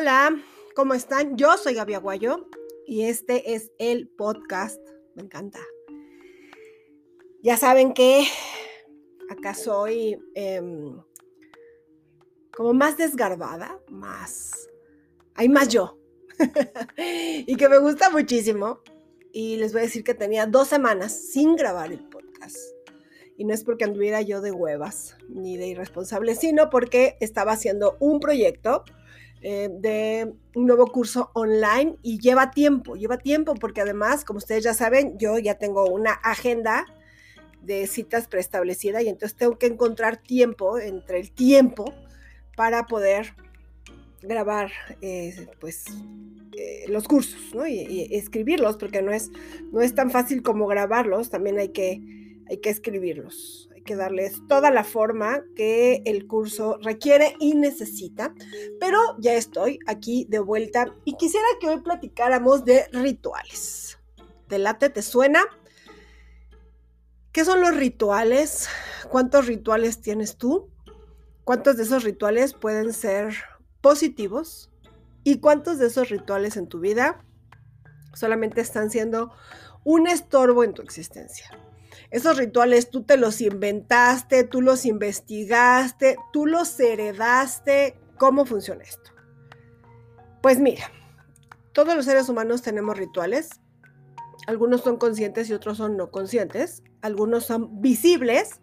Hola, ¿cómo están? Yo soy Gaby Aguayo y este es el podcast. Me encanta. Ya saben que acá soy em, como más desgarbada, más... Hay más yo. y que me gusta muchísimo. Y les voy a decir que tenía dos semanas sin grabar el podcast. Y no es porque anduviera yo de huevas ni de irresponsable, sino porque estaba haciendo un proyecto eh, de un nuevo curso online y lleva tiempo, lleva tiempo porque además, como ustedes ya saben, yo ya tengo una agenda de citas preestablecida y entonces tengo que encontrar tiempo entre el tiempo para poder grabar eh, pues eh, los cursos y, escribirlos porque no es, no es tan fácil como grabarlos, también hay que, hay que escribirlos que darles toda la forma que el curso requiere y necesita. Pero ya estoy aquí de vuelta y quisiera que hoy platicáramos de rituales. ¿Te late? ¿Te suena? ¿Qué son los rituales? ¿Cuántos rituales tienes tú? ¿Cuántos de esos rituales pueden ser positivos? ¿Y cuántos de esos rituales en tu vida solamente están siendo un estorbo en tu existencia? Esos rituales tú te los inventaste, tú los investigaste, tú los heredaste. ¿Cómo funciona esto? Pues mira, todos los seres humanos tenemos rituales. Algunos son conscientes y otros son no conscientes. Algunos son visibles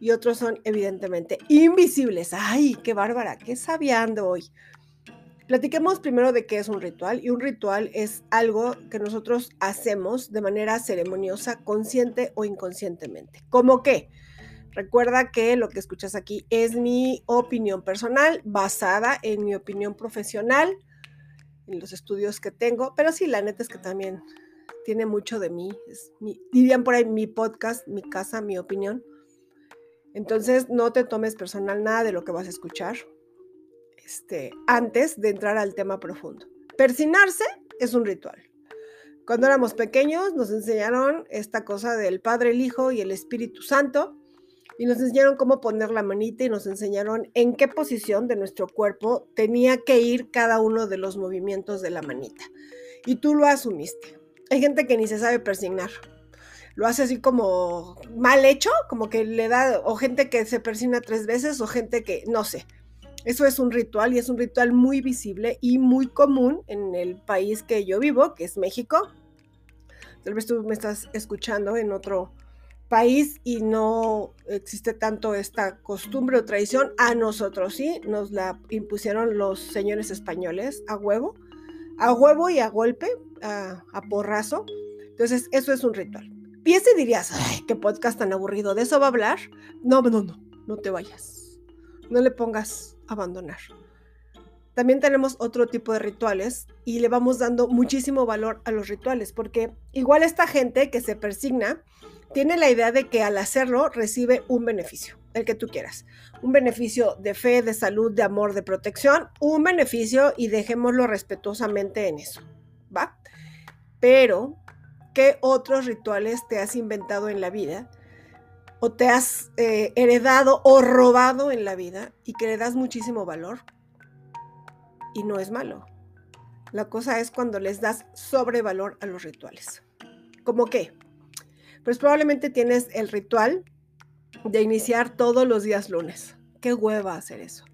y otros son evidentemente invisibles. ¡Ay, qué bárbara! ¡Qué sabiando hoy! Platiquemos primero de qué es un ritual y un ritual es algo que nosotros hacemos de manera ceremoniosa, consciente o inconscientemente. ¿Cómo qué? Recuerda que lo que escuchas aquí es mi opinión personal basada en mi opinión profesional, en los estudios que tengo, pero sí, la neta es que también tiene mucho de mí. Es dirían por ahí mi podcast, mi casa, mi opinión. Entonces, no te tomes personal nada de lo que vas a escuchar. Este, antes de entrar al tema profundo. Persinarse es un ritual. Cuando éramos pequeños nos enseñaron esta cosa del Padre, el Hijo y el Espíritu Santo y nos enseñaron cómo poner la manita y nos enseñaron en qué posición de nuestro cuerpo tenía que ir cada uno de los movimientos de la manita. Y tú lo asumiste. Hay gente que ni se sabe persignar. Lo hace así como mal hecho, como que le da, o gente que se persigna tres veces, o gente que, no sé, eso es un ritual y es un ritual muy visible y muy común en el país que yo vivo, que es México. Tal vez tú me estás escuchando en otro país y no existe tanto esta costumbre o tradición. A nosotros sí, nos la impusieron los señores españoles a huevo, a huevo y a golpe, a, porrazo. Entonces, eso es un ritual. Y ese dirías, ay, qué podcast tan aburrido, ¿de eso va a hablar? No, no, no, no te vayas. No le pongas abandonar. También tenemos otro tipo de rituales y le vamos dando muchísimo valor a los rituales, porque igual esta gente que se persigna tiene la idea de que al hacerlo recibe un beneficio, el que tú quieras. Un beneficio de fe, de salud, de amor, de protección, un beneficio y dejémoslo respetuosamente en eso, ¿va? Pero, ¿qué otros rituales te has inventado en la vida o te has eh, heredado o robado en la vida y que le das muchísimo valor. Y no es malo. La cosa es cuando les das sobrevalor a los rituales. ¿Cómo qué? Pues probablemente tienes el ritual de iniciar todos los días lunes. Qué hueva hacer eso.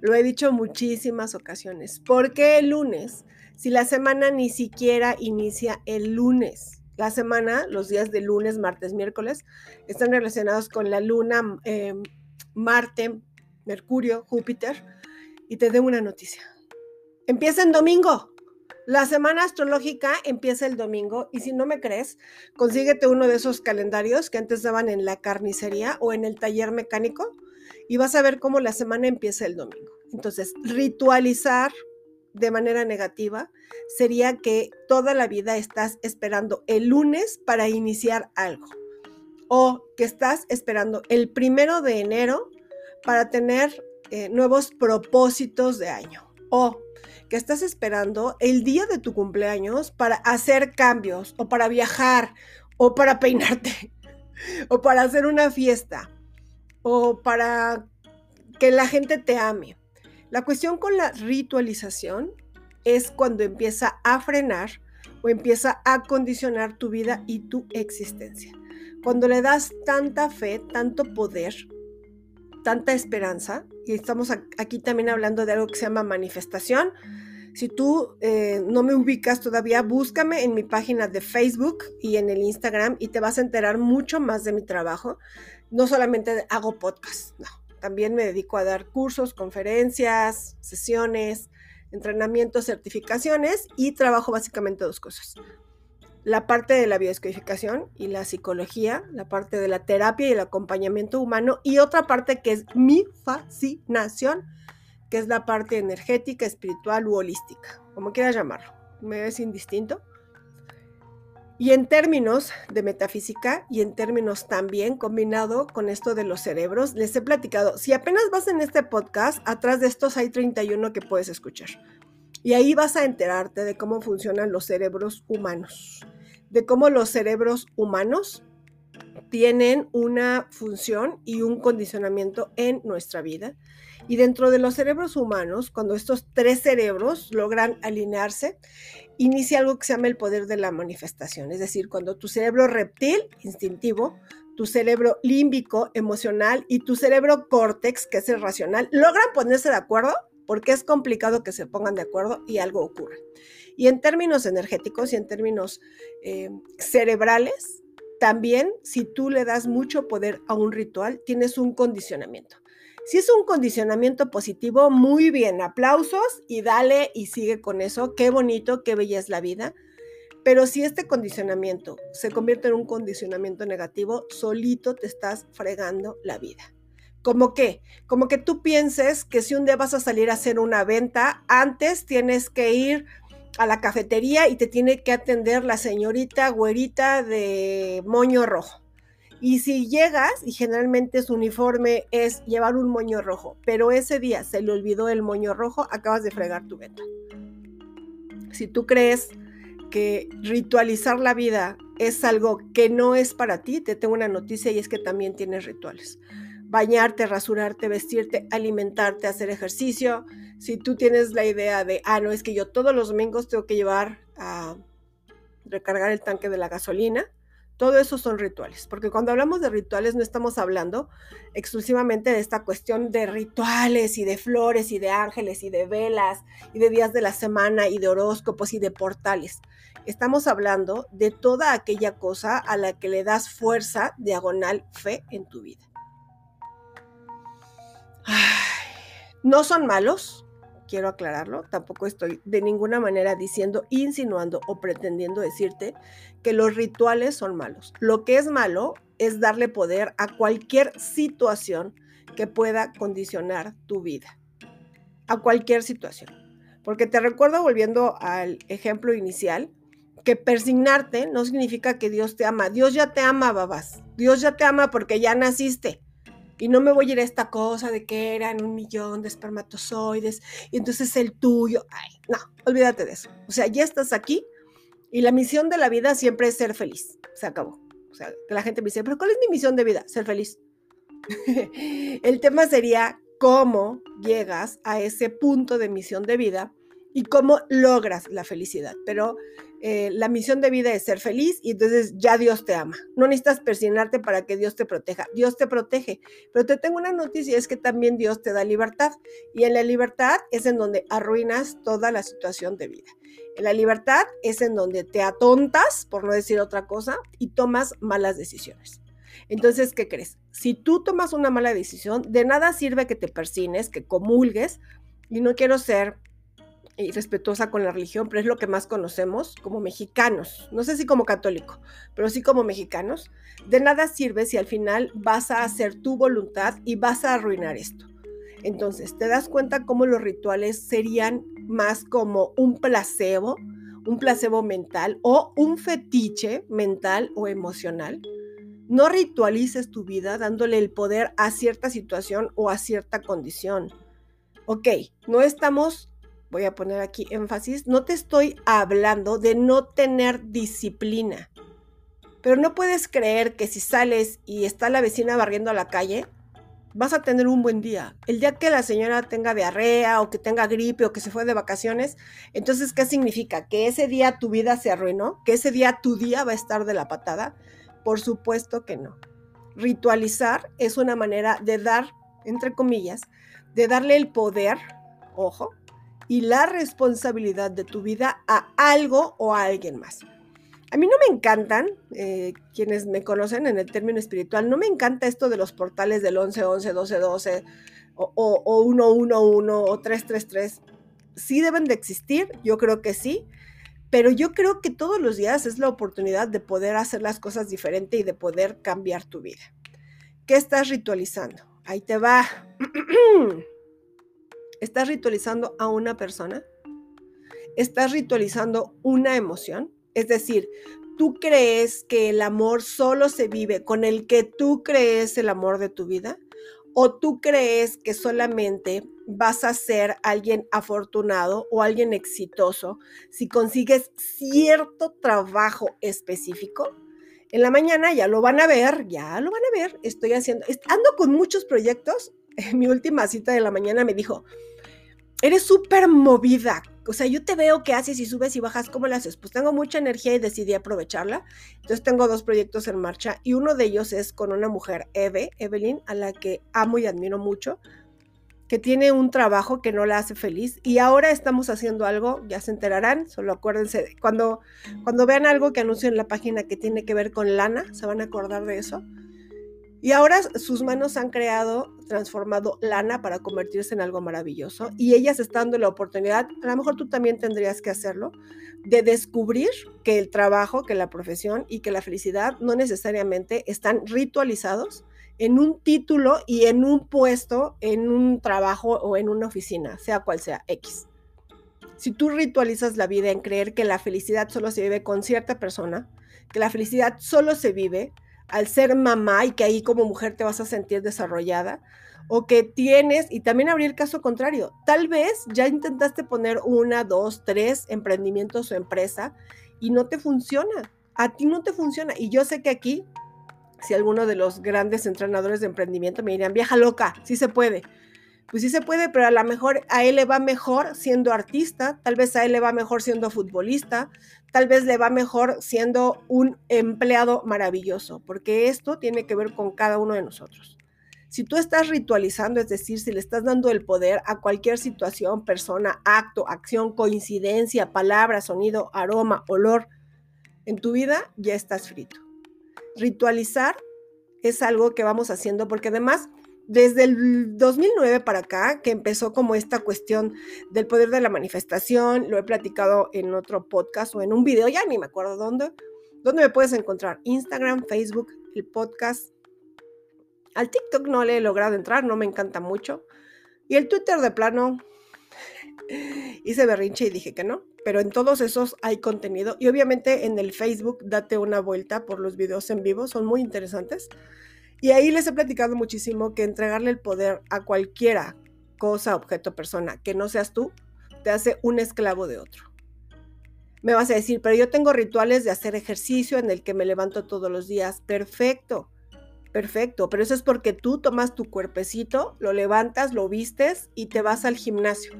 Lo he dicho muchísimas ocasiones. ¿Por qué el lunes? Si la semana ni siquiera inicia el lunes la semana, los días de lunes, martes, miércoles, están relacionados con la luna, em, Marte, Mercurio, Júpiter, y te dé una noticia. Empieza en domingo. La semana astrológica empieza el domingo y si no me crees, consíguete uno de esos calendarios que antes daban en la carnicería o en el taller mecánico y vas a ver cómo la semana empieza el domingo. Entonces, ritualizar de manera negativa sería que toda la vida estás esperando el lunes para iniciar algo o que estás esperando el primero de enero para tener eh, nuevos propósitos de año o que estás esperando el día de tu cumpleaños para hacer cambios o para viajar o para peinarte o para hacer una fiesta o para que la gente te ame. La cuestión con la ritualización es cuando empieza a frenar o empieza a condicionar tu vida y tu existencia. Cuando le das tanta fe, tanto poder, tanta esperanza, y estamos aquí también hablando de algo que se llama manifestación, si tú eh, no me ubicas todavía, búscame en mi página de Facebook y en el Instagram y te vas a enterar mucho más de mi trabajo. No solamente hago podcast, no. También me dedico a dar cursos, conferencias, sesiones, entrenamientos, certificaciones y trabajo básicamente dos cosas. La parte de la biodescodificación y la psicología, la parte de la terapia y el acompañamiento humano y otra parte que es mi fascinación, que es la parte energética, espiritual u holística, como quieras llamarlo. Me es indistinto. Y en términos de metafísica y en términos también combinado con esto de los cerebros, les he platicado, si apenas vas en este podcast, atrás de estos hay 31 que puedes escuchar. Y ahí vas a enterarte de cómo funcionan los cerebros humanos, de cómo los cerebros humanos tienen una función y un condicionamiento en nuestra vida y dentro de los cerebros humanos, cuando estos tres cerebros logran alinearse, inicia algo que se llama el poder de la manifestación. Es decir, cuando tu cerebro reptil, instintivo, tu cerebro límbico, emocional, y tu cerebro córtex, que es el racional, logran ponerse de acuerdo, porque es complicado que se pongan de acuerdo y algo ocurre. Y en términos energéticos y en términos eh, cerebrales, también si tú le das mucho poder a un ritual, tienes un condicionamiento. Si es un condicionamiento positivo, muy bien, aplausos y dale y sigue con eso. Qué bonito, qué bella es la vida. Pero si este condicionamiento se convierte en un condicionamiento negativo, solito te estás fregando la vida. ¿Cómo qué? Como que tú pienses que si un día vas a salir a hacer una venta, antes tienes que ir a la cafetería y te tiene que atender la señorita güerita de moño rojo. Y si llegas, y generalmente su uniforme es llevar un moño rojo, pero ese día se le olvidó el moño rojo, acabas de fregar tu venta. Si tú crees que ritualizar la vida es algo que no es para ti, te tengo una noticia y es que también tienes rituales. Bañarte, rasurarte, vestirte, alimentarte, hacer ejercicio. Si tú tienes la idea de, ah, no, es que yo todos los domingos tengo que llevar a recargar el tanque de la gasolina, todo eso son rituales, porque cuando hablamos de rituales no estamos hablando exclusivamente de esta cuestión de rituales y de flores y de ángeles y de velas y de días de la semana y de horóscopos y de portales. Estamos hablando de toda aquella cosa a la que le das fuerza, diagonal, fe en tu vida. no son malos, quiero aclararlo, tampoco estoy de ninguna manera diciendo, insinuando o pretendiendo decirte que los rituales son malos. Lo que es malo es darle poder a cualquier situación que pueda condicionar tu vida, a cualquier situación. Porque te recuerdo, volviendo al ejemplo inicial, que persignarte no significa que Dios te ama. Dios ya te ama, babas. Dios ya te ama porque ya naciste. Y no me voy a ir a esta cosa de que eran un millón de espermatozoides y entonces el tuyo. Ay, no, olvídate de eso. O sea, ya estás aquí y la misión de la vida siempre es ser feliz. Se acabó. O sea, que la gente me dice, pero ¿cuál es mi misión de vida? Ser feliz. el tema sería cómo llegas a ese punto de misión de vida y cómo logras la felicidad. Pero eh, la misión de vida es ser feliz y entonces ya Dios te ama. No necesitas persignarte para que Dios te proteja. Dios te protege. Pero te tengo una noticia, es que también Dios te da libertad. Y en la libertad es en donde arruinas toda la situación de vida. En la libertad es en donde te atontas, por no decir otra cosa, y tomas malas decisiones. Entonces, ¿qué crees? Si tú tomas una mala decisión, de nada sirve que te persines, que comulgues, y no quiero ser y respetuosa con la religión, pero es lo que más conocemos como mexicanos. No sé si como católico, pero sí como mexicanos. De nada sirve si al final vas a hacer tu voluntad y vas a arruinar esto. Entonces, te das cuenta cómo los rituales serían más como un placebo, un placebo mental o un fetiche mental o emocional. No ritualices tu vida dándole el poder a cierta situación o a cierta condición. Ok, no estamos voy a poner aquí énfasis, no te estoy hablando de no tener disciplina. Pero no puedes creer que si sales y está la vecina barriendo a la calle, vas a tener un buen día. El día que la señora tenga diarrea o que tenga gripe o que se fue de vacaciones, entonces, ¿qué significa? ¿Que ese día tu vida se arruinó? ¿Que ese día tu día va a estar de la patada? Por supuesto que no. Ritualizar es una manera de dar, entre comillas, de darle el poder, ojo, y la responsabilidad de tu vida a algo o a alguien más. A mí no me encantan, eh, quienes me conocen en el término espiritual, no me encanta esto de los portales del 11, 11, 12, 12 o, o, o 1, 1, 1 o 3, 3, 3. Sí deben de existir, yo creo que sí, pero yo creo que todos los días es la oportunidad de poder hacer las cosas diferente y de poder cambiar tu vida. ¿Qué estás ritualizando? Ahí te va. ¿Estás ritualizando a una persona? ¿Estás ritualizando una emoción? Es decir, tú crees que el amor solo se vive con el que tú crees el amor de tu vida o tú crees que solamente vas a ser alguien afortunado o alguien exitoso si consigues cierto trabajo específico. En la mañana ya lo van a ver, ya lo van a ver. Estoy haciendo, ando con muchos proyectos. En mi última cita de la mañana me dijo, eres súper movida. O sea, yo te veo que haces y subes y bajas, ¿cómo lo haces? Pues tengo mucha energía y decidí aprovecharla. Entonces tengo dos proyectos en marcha y uno de ellos es con una mujer, Eve, Evelyn, a la que amo y admiro mucho, que tiene un trabajo que no la hace feliz y ahora estamos haciendo algo, ya se enterarán, solo acuérdense, cuando, cuando vean algo que anuncio en la página que tiene que ver con lana, se van a acordar de eso y ahora sus manos han creado, transformado lana para convertirse en algo maravilloso. Y ellas están dando la oportunidad, a lo mejor tú también tendrías que hacerlo, de descubrir que el trabajo, que la profesión y que la felicidad no necesariamente están ritualizados en un título y en un puesto, en un trabajo o en una oficina, sea cual sea X. Si tú ritualizas la vida en creer que la felicidad solo se vive con cierta persona, que la felicidad solo se vive al ser mamá y que ahí como mujer te vas a sentir desarrollada, o que tienes, y también habría el caso contrario, tal vez ya intentaste poner una, dos, tres emprendimientos o empresa y no te funciona, a ti no te funciona. Y yo sé que aquí, si alguno de los grandes entrenadores de emprendimiento me dirían, vieja loca, sí se puede. Pues sí se puede, pero a lo mejor a él le va mejor siendo artista, tal vez a él le va mejor siendo futbolista, tal vez le va mejor siendo un empleado maravilloso, porque esto tiene que ver con cada uno de nosotros. Si tú estás ritualizando, es decir, si le estás dando el poder a cualquier situación, persona, acto, acción, coincidencia, palabra, sonido, aroma, olor, en tu vida ya estás frito. Ritualizar es algo que vamos haciendo porque además desde el 2009 para acá, que empezó como esta cuestión del poder de la manifestación, lo he platicado en otro podcast o en un video, ya ni me acuerdo dónde, dónde me puedes encontrar, Instagram, Facebook, el podcast. Al TikTok no le he logrado entrar, no me encanta mucho. Y el Twitter de plano, hice berrinche y dije que no, pero en todos esos hay contenido. Y obviamente en el Facebook date una vuelta por los videos en vivo, son muy interesantes. Y ahí les he platicado muchísimo que entregarle el poder a cualquiera, cosa, objeto, persona, que no seas tú, te hace un esclavo de otro. Me vas a decir, pero yo tengo rituales de hacer ejercicio en el que me levanto todos los días. Perfecto, perfecto, pero eso es porque tú tomas tu cuerpecito, lo levantas, lo vistes y te vas al gimnasio.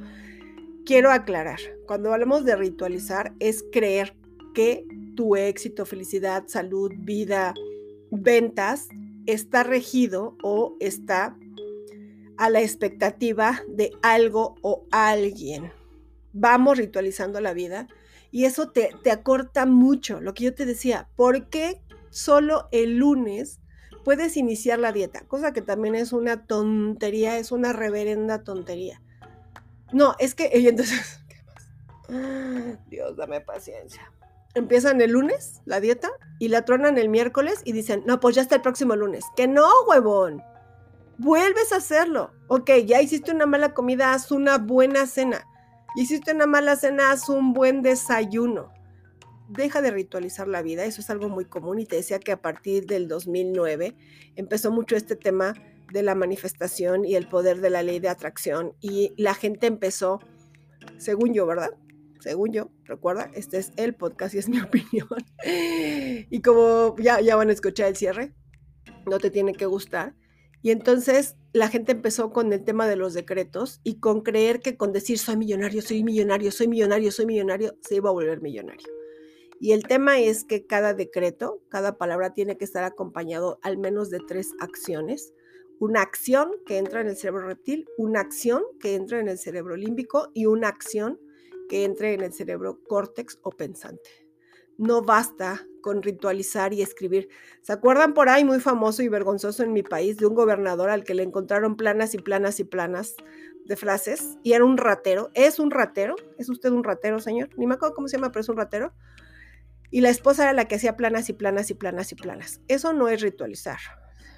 Quiero aclarar, cuando hablamos de ritualizar es creer que tu éxito, felicidad, salud, vida, ventas está regido o está a la expectativa de algo o alguien. Vamos ritualizando la vida y eso te, te acorta mucho. Lo que yo te decía, ¿por qué solo el lunes puedes iniciar la dieta? Cosa que también es una tontería, es una reverenda tontería. No, es que, entonces, ¿qué más? Dios, dame paciencia empiezan el lunes la dieta y la tronan el miércoles y dicen, no, pues ya está el próximo lunes. Que no, huevón. Vuelves a hacerlo. Ok, ya hiciste una mala comida, haz una buena cena. Hiciste una mala cena, haz un buen desayuno. Deja de ritualizar la vida, eso es algo muy común y te decía que a partir del 2009 empezó mucho este tema de la manifestación y el poder de la ley de atracción y la gente empezó, según yo, ¿verdad? Según yo, recuerda, este es el podcast y es mi opinión. y como ya, ya van a escuchar el cierre, no te tiene que gustar. Y entonces la gente empezó con el tema de los decretos y con creer que con decir soy millonario, soy millonario, soy millonario, soy millonario, se iba a volver millonario. Y el tema es que cada decreto, cada palabra tiene que estar acompañado al menos de tres acciones. Una acción que entra en el cerebro reptil, una acción que entra en el cerebro límbico y una acción que entre en el cerebro córtex o pensante. No basta con ritualizar y escribir. ¿Se acuerdan por ahí, muy famoso y vergonzoso en mi país, de un gobernador al que le encontraron planas y planas y planas de frases y era un ratero? ¿Es un ratero? ¿Es usted un ratero, señor? Ni me acuerdo cómo se llama, pero es un ratero. Y la esposa era la que hacía planas y planas y planas y planas. Eso no es ritualizar.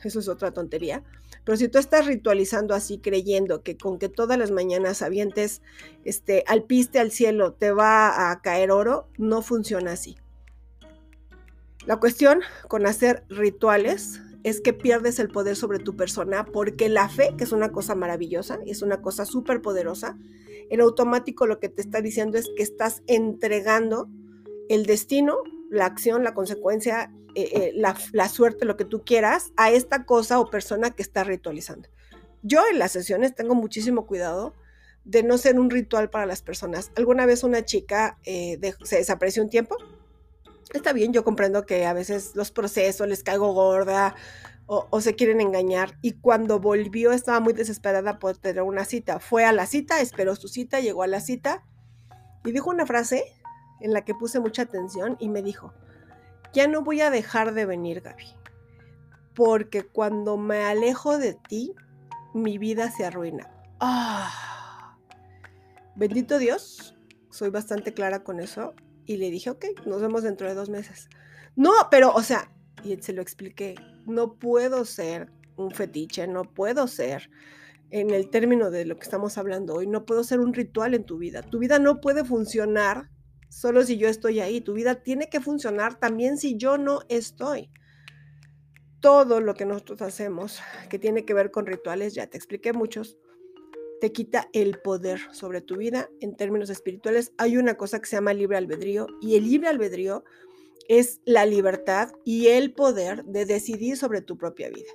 Eso es otra tontería. Pero si tú estás ritualizando así, creyendo que con que todas las mañanas avientes este, al piste al cielo te va a caer oro, no funciona así. La cuestión con hacer rituales es que pierdes el poder sobre tu persona porque la fe, que es una cosa maravillosa, es una cosa súper poderosa, en automático lo que te está diciendo es que estás entregando el destino, la acción, la consecuencia, eh, eh, la, suerte, lo que tú quieras, a esta cosa o persona que está ritualizando. Yo en las sesiones tengo muchísimo cuidado de no ser un ritual para las personas. Alguna vez una chica eh, se desapareció un tiempo Está bien, yo comprendo que a veces los procesos les caigo gorda o, se quieren engañar. Y cuando volvió estaba muy desesperada por tener una cita. Fue a la cita, esperó su cita, llegó a la cita y dijo una frase en la que puse mucha atención y me dijo, ya no voy a dejar de venir, Gaby, porque cuando me alejo de ti, mi vida se arruina. Ah, bendito Dios, soy bastante clara con eso. Y le dije, ok, nos vemos dentro de dos meses. No, pero, o sea, y se lo expliqué, no puedo ser un fetiche, no puedo ser, en el término de lo que estamos hablando hoy, no puedo ser un ritual en tu vida. Tu vida no puede funcionar solo si yo estoy ahí. Tu vida tiene que funcionar también si yo no estoy. Todo lo que nosotros hacemos que tiene que ver con rituales, ya te expliqué muchos, te quita el poder sobre tu vida en términos espirituales. Hay una cosa que se llama libre albedrío y el libre albedrío es la libertad y el poder de decidir sobre tu propia vida.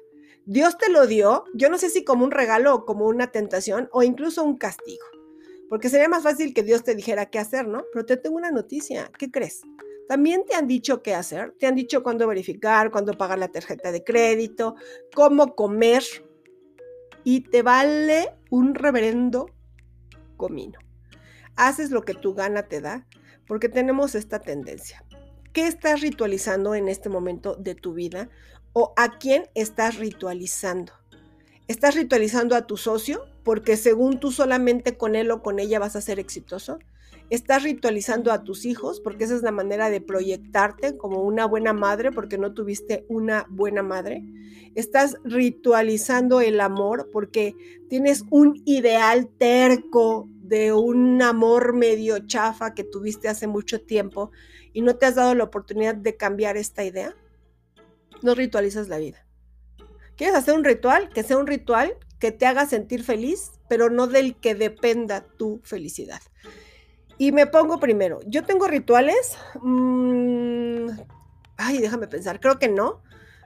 Dios te lo dio, yo no sé si como un regalo como una tentación o incluso un castigo, porque sería más fácil que Dios te dijera qué hacer, ¿no? Pero te tengo una noticia, ¿qué crees? También te han dicho qué hacer, te han dicho cuándo verificar, cuándo pagar la tarjeta de crédito, cómo comer, y te vale un reverendo comino. Haces lo que tu gana te da porque tenemos esta tendencia. ¿Qué estás ritualizando en este momento de tu vida o a quién estás ritualizando? ¿Estás ritualizando a tu socio porque según tú solamente con él o con ella vas a ser exitoso? estás ritualizando a tus hijos, porque esa es la manera de proyectarte como una buena madre, porque no tuviste una buena madre. Estás ritualizando el amor porque tienes un ideal terco de un amor medio chafa que tuviste hace mucho tiempo y no te has dado la oportunidad de cambiar esta idea. No ritualizas la vida. ¿Quieres hacer un ritual? Que sea un ritual que te haga sentir feliz, pero no del que dependa tu felicidad. Y me pongo primero. ¿Yo tengo rituales? Mm, ay, déjame pensar. Creo que no.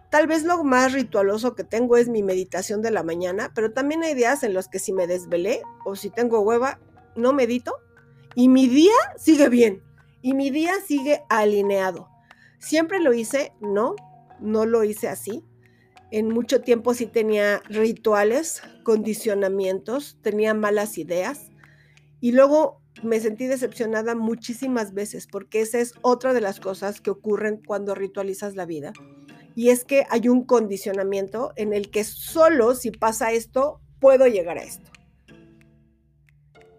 Tal vez lo más ritualoso que tengo es mi meditación de la mañana, pero también hay días en los que si me desvelé o si tengo hueva, no medito y mi día sigue bien y mi día sigue alineado. Siempre lo hice, no, no lo hice así. En mucho tiempo sí tenía rituales, condicionamientos, tenía malas ideas y luego me sentí decepcionada muchísimas veces porque esa es otra de las cosas que ocurren cuando ritualizas la vida. Y es que hay un condicionamiento en el que solo si pasa esto, puedo llegar a esto.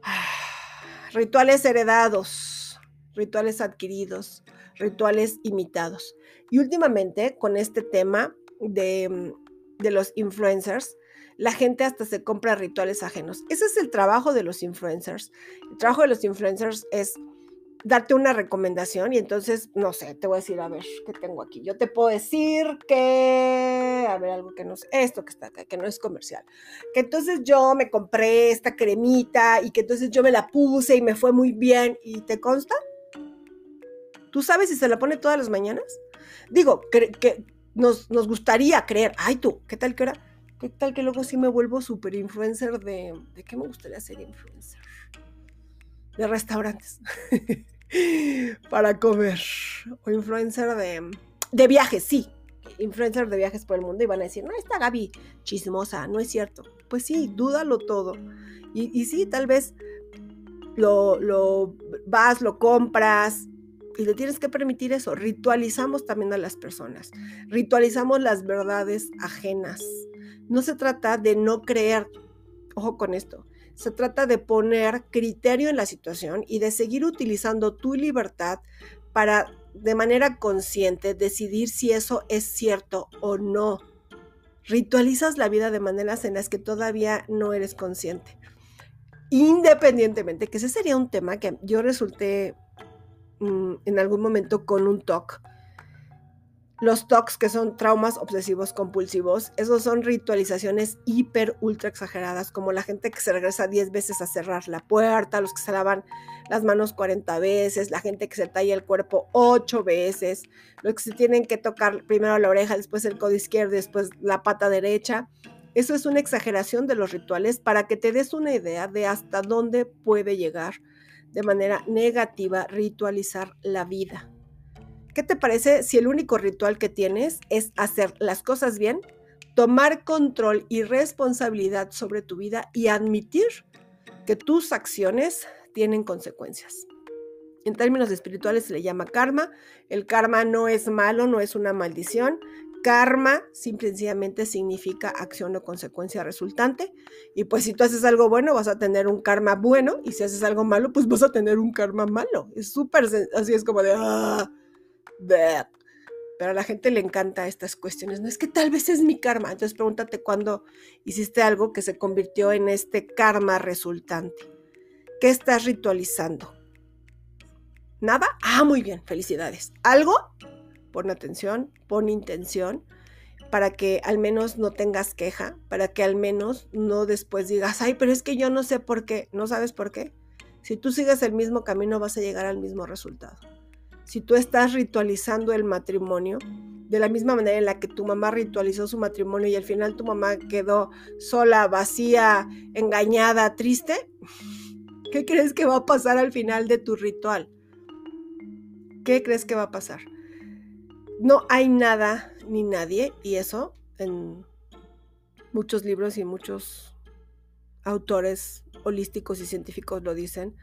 Rituales heredados, rituales adquiridos, rituales imitados. Y últimamente con este tema de, de los influencers, la gente hasta se compra rituales ajenos. Ese es el trabajo de los influencers. El trabajo de los influencers es darte una recomendación y entonces, no sé, te voy a decir, a ver, ¿qué tengo aquí? Yo te puedo decir que, a ver, algo que no es, esto que está acá, que no es comercial, que entonces yo me compré esta cremita y que entonces yo me la puse y me fue muy bien y te consta. ¿Tú sabes si se la pone todas las mañanas? Digo, que, nos, nos gustaría creer, ay tú, ¿qué tal que ahora? ¿Qué tal que luego sí me vuelvo super influencer de... ¿De qué me gustaría ser influencer? De restaurantes. Para comer. O influencer de... De viajes, sí. Influencer de viajes por el mundo y van a decir, no, está Gaby chismosa, no es cierto. Pues sí, dúdalo todo. Y, y sí, tal vez lo, lo vas, lo compras, y le tienes que permitir eso. Ritualizamos también a las personas. Ritualizamos las verdades ajenas. No se trata de no creer, ojo con esto, se trata de poner criterio en la situación y de seguir utilizando tu libertad para de manera consciente decidir si eso es cierto o no. Ritualizas la vida de maneras en las que todavía no eres consciente. Independientemente, que ese sería un tema que yo resulté mm, en algún momento con un TOC los TOCs, que son traumas obsesivos compulsivos, esos son ritualizaciones hiper, ultra exageradas, como la gente que se regresa 10 veces a cerrar la puerta, los que se lavan las manos 40 veces, la gente que se talla el cuerpo 8 veces, los que se tienen que tocar primero la oreja, después el codo izquierdo, después la pata derecha. Eso es una exageración de los rituales para que te des una idea de hasta dónde puede llegar de manera negativa ritualizar la vida. ¿Qué te parece si el único ritual que tienes es hacer las cosas bien, tomar control y responsabilidad sobre tu vida y admitir que tus acciones tienen consecuencias? En términos espirituales se le llama karma. El karma no es malo, no es una maldición. Karma simplemente significa acción o consecuencia resultante. Y pues si tú haces algo bueno, vas a tener un karma bueno. Y si haces algo malo, pues vas a tener un karma malo. Es súper, así es como de... Ah, pero a la gente le encanta estas cuestiones. No es que tal vez es mi karma. Entonces pregúntate cuándo hiciste algo que se convirtió en este karma resultante. ¿Qué estás ritualizando? ¿Nada? Ah, muy bien, felicidades. ¿Algo? Pon atención, pon intención para que al menos no tengas queja, para que al menos no después digas, ay, pero es que yo no sé por qué. ¿No sabes por qué? Si tú sigues el mismo camino vas a llegar al mismo resultado si tú estás ritualizando el matrimonio, de la misma manera en la que tu mamá ritualizó su matrimonio y al final tu mamá quedó sola, vacía, engañada, triste, ¿qué crees que va a pasar al final de tu ritual? ¿Qué crees que va a pasar? No hay nada ni nadie, y eso en muchos libros y muchos autores holísticos y científicos lo dicen,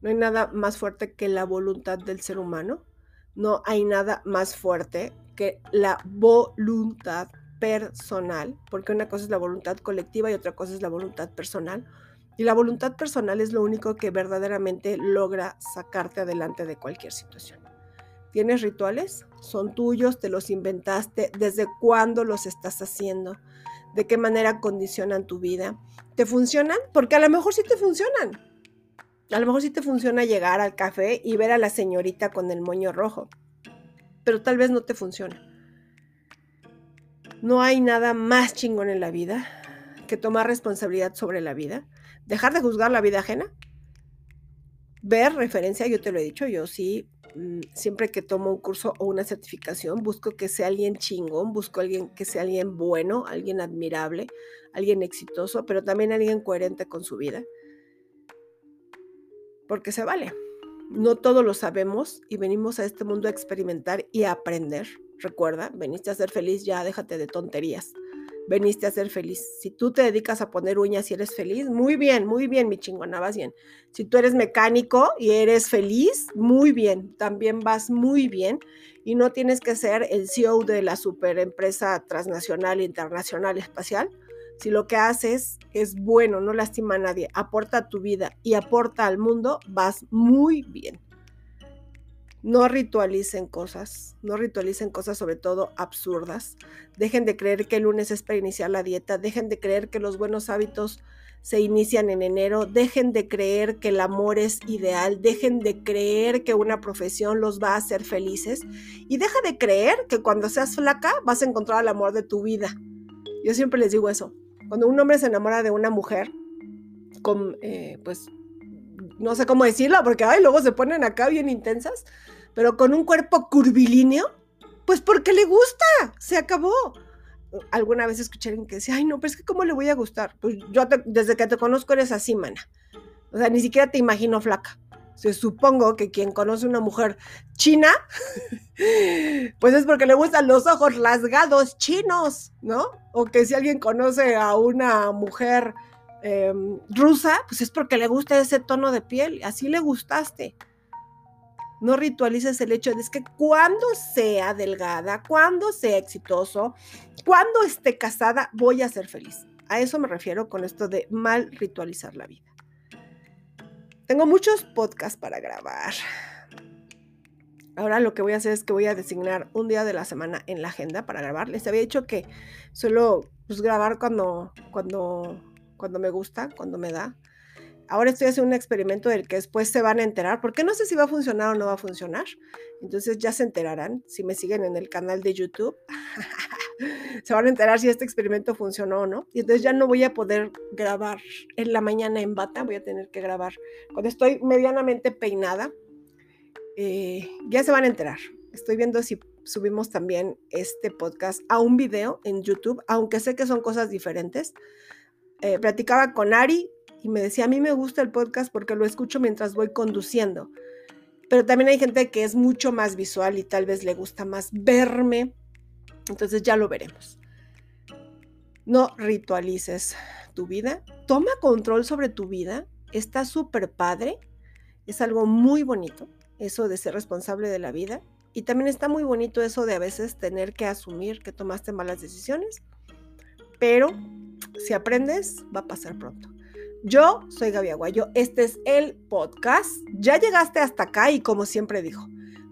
no hay nada más fuerte que la voluntad del ser humano. No hay nada más fuerte que la voluntad personal, porque una cosa es la voluntad colectiva y otra cosa es la voluntad personal. Y la voluntad personal es lo único que verdaderamente logra sacarte adelante de cualquier situación. ¿Tienes rituales? ¿Son tuyos? ¿Te los inventaste? ¿Desde cuándo los estás haciendo? ¿De qué manera condicionan tu vida? ¿Te funcionan? Porque a lo mejor sí te funcionan. A lo mejor sí te funciona llegar al café y ver a la señorita con el moño rojo, pero tal vez no te funciona. No hay nada más chingón en la vida que tomar responsabilidad sobre la vida, dejar de juzgar la vida ajena, ver referencia, yo te lo he dicho, yo sí, siempre que tomo un curso o una certificación, busco que sea alguien chingón, busco alguien que sea alguien bueno, alguien admirable, alguien exitoso, pero también alguien coherente con su vida porque se vale. No todo lo sabemos y venimos a este mundo a experimentar y a aprender. Recuerda, veniste a ser feliz, ya déjate de tonterías. Veniste a ser feliz. Si tú te dedicas a poner uñas y eres feliz, muy bien, muy bien, mi chingona, vas bien. Si tú eres mecánico y eres feliz, muy bien, también vas muy bien. Y no tienes que ser el CEO de la super empresa transnacional, internacional, espacial si lo que haces es bueno, no lastima a nadie, aporta a tu vida y aporta al mundo, vas muy bien. No ritualicen cosas, no ritualicen cosas sobre todo absurdas. Dejen de creer que el lunes es para iniciar la dieta, dejen de creer que los buenos hábitos se inician en enero, dejen de creer que el amor es ideal, dejen de creer que una profesión los va a hacer felices y deja de creer que cuando seas flaca vas a encontrar el amor de tu vida. Yo siempre les digo eso, cuando un hombre se enamora de una mujer, con, eh, pues, no sé cómo decirlo, porque ay, luego se ponen acá bien intensas, pero con un cuerpo curvilíneo, pues porque le gusta, se acabó. alguna vez escuché alguien que decía, ay, no, pero es que ¿cómo le voy a gustar? Pues yo desde que te conozco eres así, mana. O sea, ni siquiera te imagino flaca. Se supongo que quien conoce una mujer china, pues es porque le gustan los ojos rasgados chinos, ¿no? O que si alguien conoce a una mujer em, rusa, pues es porque le gusta ese tono de piel. Así le gustaste. No ritualices el hecho de que cuando sea delgada, cuando sea exitoso, cuando esté casada, voy a ser feliz. A eso me refiero con esto de mal ritualizar la vida. Tengo muchos podcasts para grabar. Ahora lo que voy a hacer es que voy a designar un día de la semana en la agenda para grabar. Les había dicho que suelo pues, grabar cuando, cuando, cuando me gusta, cuando me da. Ahora estoy haciendo un experimento del que después se van a enterar, porque no sé si va a funcionar o no va a funcionar. Entonces ya se enterarán si me siguen en el canal de YouTube. se van a enterar si este experimento funcionó o no. Y entonces ya no voy a poder grabar en la mañana en bata, voy a tener que grabar cuando estoy medianamente peinada. Eh, ya se van a enterar. Estoy viendo si subimos también este podcast a un video en YouTube, aunque sé que son cosas diferentes. Eh, platicaba con Ari y me decía, a mí me gusta el podcast porque lo escucho mientras voy conduciendo. Pero también hay gente que es mucho más visual y tal vez le gusta más verme. Entonces ya lo veremos. No ritualices tu vida. Toma control sobre tu vida. Está súper padre. Es algo muy bonito eso de ser responsable de la vida. Y también está muy bonito eso de a veces tener que asumir que tomaste malas decisiones. Pero si aprendes, va a pasar pronto. Yo soy Gaby Aguayo, este es el podcast. Ya llegaste hasta acá y como siempre dijo,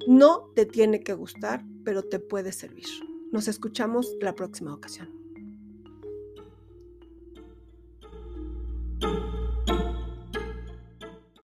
no te tiene que gustar, pero te puede servir. Nos escuchamos la próxima ocasión.